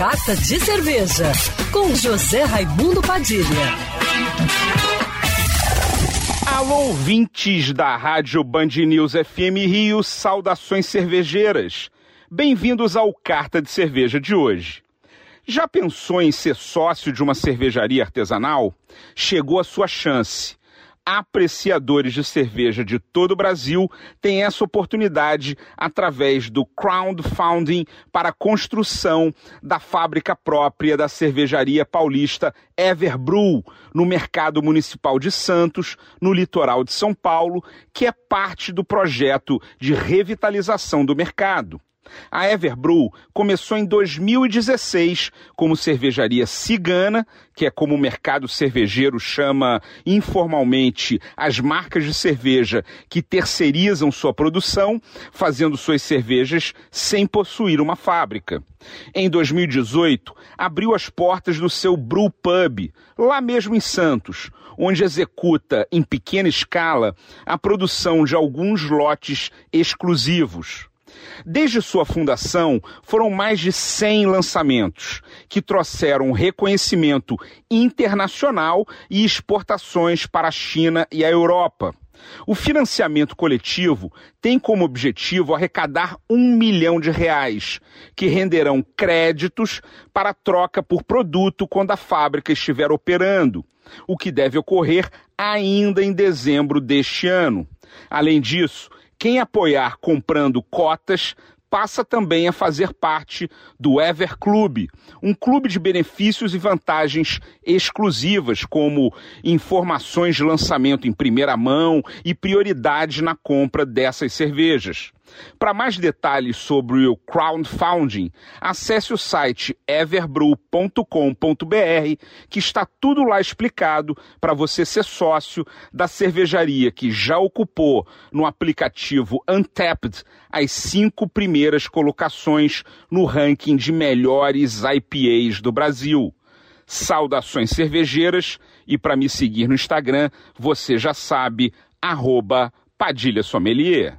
Carta de Cerveja, com José Raimundo Padilha. Alô, ouvintes da Rádio Band News FM Rio, saudações cervejeiras. Bem-vindos ao Carta de Cerveja de hoje. Já pensou em ser sócio de uma cervejaria artesanal? Chegou a sua chance apreciadores de cerveja de todo o Brasil têm essa oportunidade através do crowdfunding para a construção da fábrica própria da cervejaria paulista Everbrew, no mercado municipal de Santos, no litoral de São Paulo, que é parte do projeto de revitalização do mercado. A Everbrew começou em 2016 como cervejaria cigana, que é como o mercado cervejeiro chama informalmente as marcas de cerveja que terceirizam sua produção, fazendo suas cervejas sem possuir uma fábrica. Em 2018, abriu as portas do seu Brew Pub, lá mesmo em Santos, onde executa em pequena escala a produção de alguns lotes exclusivos. Desde sua fundação, foram mais de 100 lançamentos, que trouxeram reconhecimento internacional e exportações para a China e a Europa. O financiamento coletivo tem como objetivo arrecadar um milhão de reais, que renderão créditos para troca por produto quando a fábrica estiver operando, o que deve ocorrer ainda em dezembro deste ano. Além disso, quem apoiar comprando cotas passa também a fazer parte do Ever Club, um clube de benefícios e vantagens exclusivas, como informações de lançamento em primeira mão e prioridade na compra dessas cervejas. Para mais detalhes sobre o crowdfunding, acesse o site everbrew.com.br, que está tudo lá explicado para você ser sócio da cervejaria que já ocupou no aplicativo Untapped as cinco primeiras colocações no ranking de melhores IPAs do Brasil. Saudações cervejeiras e para me seguir no Instagram, você já sabe, arroba Padilha Sommelier.